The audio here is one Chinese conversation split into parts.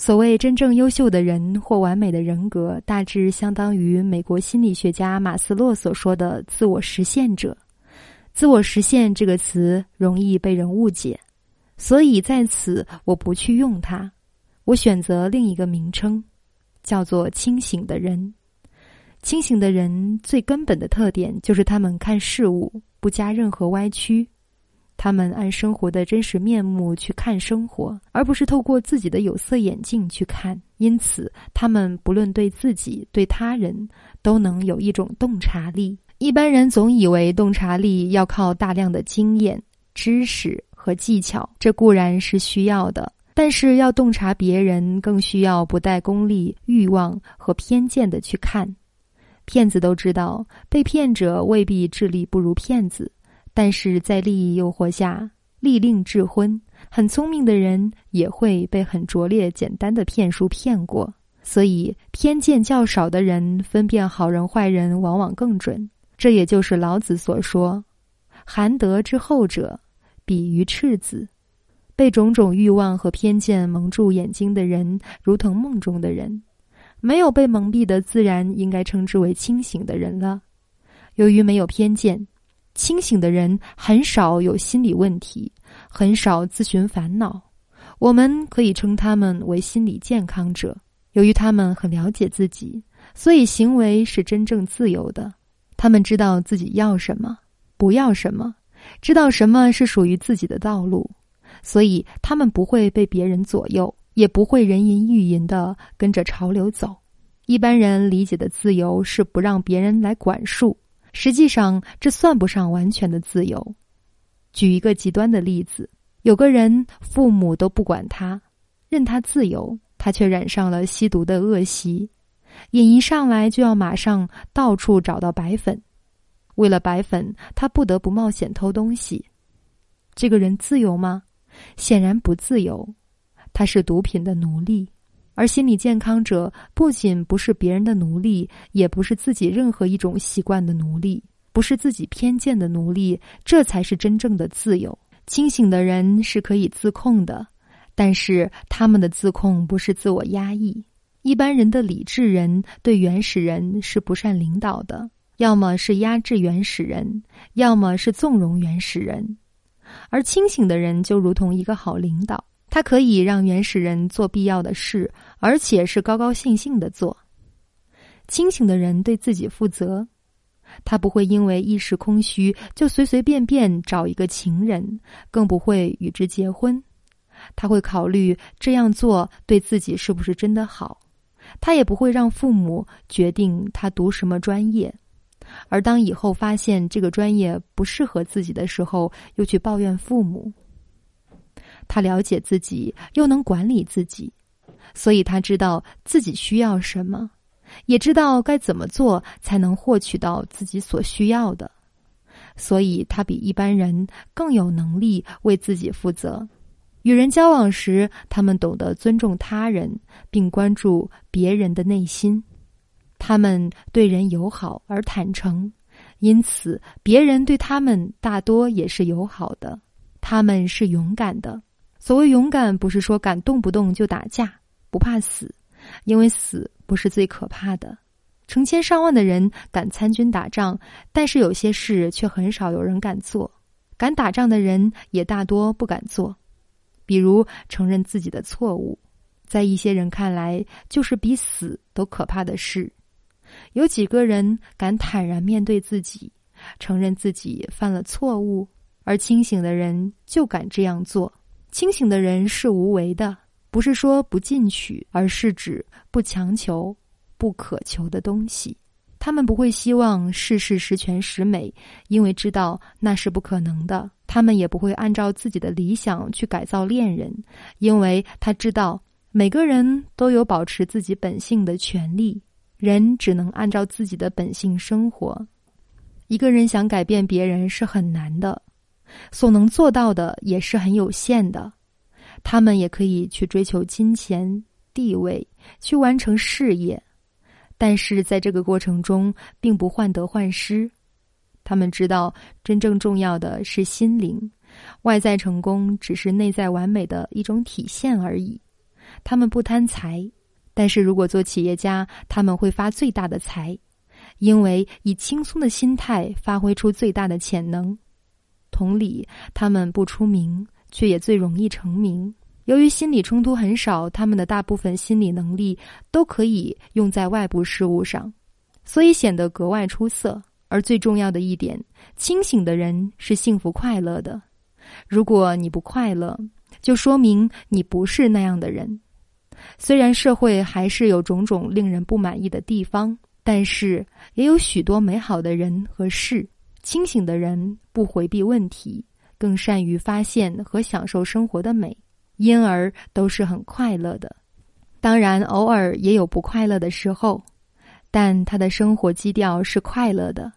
所谓真正优秀的人或完美的人格，大致相当于美国心理学家马斯洛所说的自我实现者。自我实现这个词容易被人误解，所以在此我不去用它，我选择另一个名称，叫做清醒的人。清醒的人最根本的特点就是他们看事物不加任何歪曲。他们按生活的真实面目去看生活，而不是透过自己的有色眼镜去看。因此，他们不论对自己、对他人，都能有一种洞察力。一般人总以为洞察力要靠大量的经验、知识和技巧，这固然是需要的，但是要洞察别人，更需要不带功利、欲望和偏见的去看。骗子都知道，被骗者未必智力不如骗子。但是在利益诱惑下，利令智昏，很聪明的人也会被很拙劣、简单的骗术骗过。所以，偏见较少的人分辨好人坏人往往更准。这也就是老子所说：“含德之后者，比于赤子。”被种种欲望和偏见蒙住眼睛的人，如同梦中的人；没有被蒙蔽的，自然应该称之为清醒的人了。由于没有偏见。清醒的人很少有心理问题，很少自寻烦恼。我们可以称他们为心理健康者。由于他们很了解自己，所以行为是真正自由的。他们知道自己要什么，不要什么，知道什么是属于自己的道路，所以他们不会被别人左右，也不会人云亦云的跟着潮流走。一般人理解的自由是不让别人来管束。实际上，这算不上完全的自由。举一个极端的例子：有个人父母都不管他，任他自由，他却染上了吸毒的恶习，瘾一上来就要马上到处找到白粉。为了白粉，他不得不冒险偷东西。这个人自由吗？显然不自由，他是毒品的奴隶。而心理健康者不仅不是别人的奴隶，也不是自己任何一种习惯的奴隶，不是自己偏见的奴隶，这才是真正的自由。清醒的人是可以自控的，但是他们的自控不是自我压抑。一般人的理智人对原始人是不善领导的，要么是压制原始人，要么是纵容原始人，而清醒的人就如同一个好领导。他可以让原始人做必要的事，而且是高高兴兴的做。清醒的人对自己负责，他不会因为一时空虚就随随便便找一个情人，更不会与之结婚。他会考虑这样做对自己是不是真的好。他也不会让父母决定他读什么专业，而当以后发现这个专业不适合自己的时候，又去抱怨父母。他了解自己，又能管理自己，所以他知道自己需要什么，也知道该怎么做才能获取到自己所需要的。所以他比一般人更有能力为自己负责。与人交往时，他们懂得尊重他人，并关注别人的内心。他们对人友好而坦诚，因此别人对他们大多也是友好的。他们是勇敢的。所谓勇敢，不是说敢动不动就打架，不怕死，因为死不是最可怕的。成千上万的人敢参军打仗，但是有些事却很少有人敢做。敢打仗的人也大多不敢做，比如承认自己的错误，在一些人看来就是比死都可怕的事。有几个人敢坦然面对自己，承认自己犯了错误，而清醒的人就敢这样做。清醒的人是无为的，不是说不进取，而是指不强求、不渴求的东西。他们不会希望事事十全十美，因为知道那是不可能的。他们也不会按照自己的理想去改造恋人，因为他知道每个人都有保持自己本性的权利。人只能按照自己的本性生活。一个人想改变别人是很难的。所能做到的也是很有限的，他们也可以去追求金钱、地位，去完成事业，但是在这个过程中并不患得患失。他们知道真正重要的是心灵，外在成功只是内在完美的一种体现而已。他们不贪财；但是如果做企业家，他们会发最大的财，因为以轻松的心态发挥出最大的潜能。同理，他们不出名，却也最容易成名。由于心理冲突很少，他们的大部分心理能力都可以用在外部事物上，所以显得格外出色。而最重要的一点，清醒的人是幸福快乐的。如果你不快乐，就说明你不是那样的人。虽然社会还是有种种令人不满意的地方，但是也有许多美好的人和事。清醒的人不回避问题，更善于发现和享受生活的美，因而都是很快乐的。当然，偶尔也有不快乐的时候，但他的生活基调是快乐的。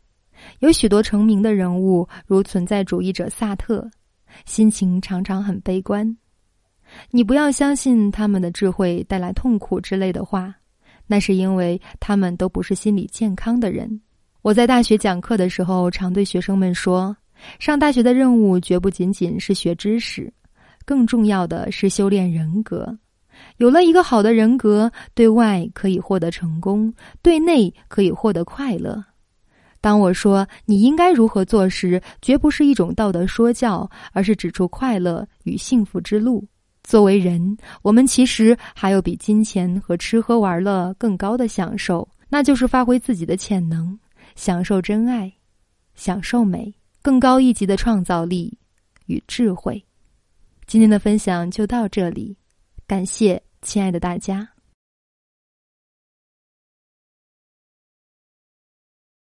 有许多成名的人物，如存在主义者萨特，心情常常很悲观。你不要相信他们的智慧带来痛苦之类的话，那是因为他们都不是心理健康的人。我在大学讲课的时候，常对学生们说：上大学的任务绝不仅仅是学知识，更重要的是修炼人格。有了一个好的人格，对外可以获得成功，对内可以获得快乐。当我说你应该如何做时，绝不是一种道德说教，而是指出快乐与幸福之路。作为人，我们其实还有比金钱和吃喝玩乐更高的享受，那就是发挥自己的潜能，享受真爱，享受美，更高一级的创造力与智慧。今天的分享就到这里，感谢亲爱的大家。